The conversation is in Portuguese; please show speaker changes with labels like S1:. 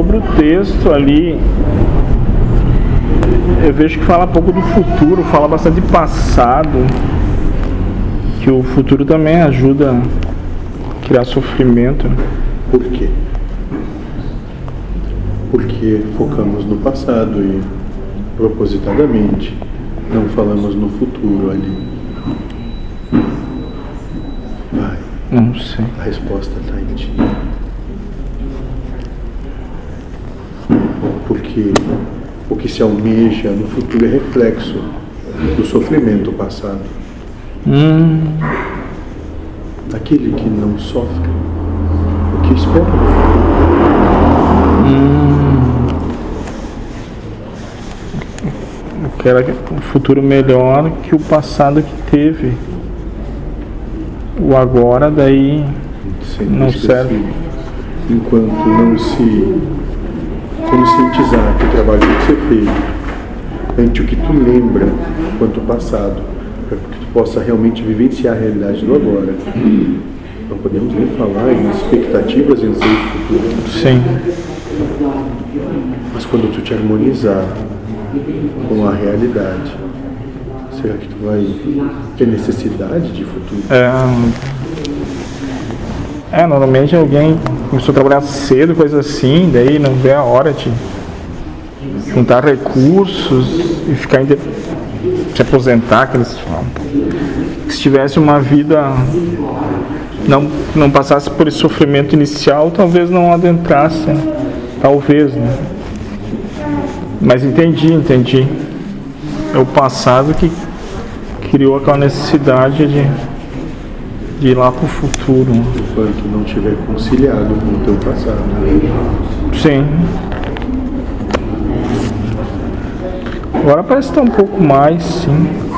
S1: sobre o texto ali, eu vejo que fala pouco do futuro, fala bastante de passado, que o futuro também ajuda a criar sofrimento.
S2: Por quê? Porque focamos no passado e propositadamente não falamos no futuro ali. Vai.
S1: Não sei.
S2: A resposta está em ti. Porque o que se almeja no futuro é reflexo do sofrimento passado.
S1: Hum,
S2: Aquele que não sofre, o que espera no futuro.
S1: eu quero um futuro melhor que o passado que teve. O agora daí
S2: Sempre
S1: Não serve.
S2: Enquanto não se conscientizar que o trabalho tem que ser feito ante o que tu lembra quanto passado, para que tu possa realmente vivenciar a realidade do agora. Não podemos nem falar em expectativas e anseios futuros,
S1: sim.
S2: mas quando tu te harmonizar com a realidade, será que tu vai ter necessidade de futuro?
S1: É, é, normalmente alguém começou a trabalhar cedo, coisa assim, daí não vê a hora de juntar recursos e ficar inde- se aposentar, que eles falam. Se tivesse uma vida não não passasse por esse sofrimento inicial, talvez não adentrasse, né? talvez, né? Mas entendi, entendi. É o passado que criou aquela necessidade de, de ir lá pro futuro. né?
S2: Enquanto não tiver conciliado com o teu passado.
S1: Sim. Agora parece estar um pouco mais, sim.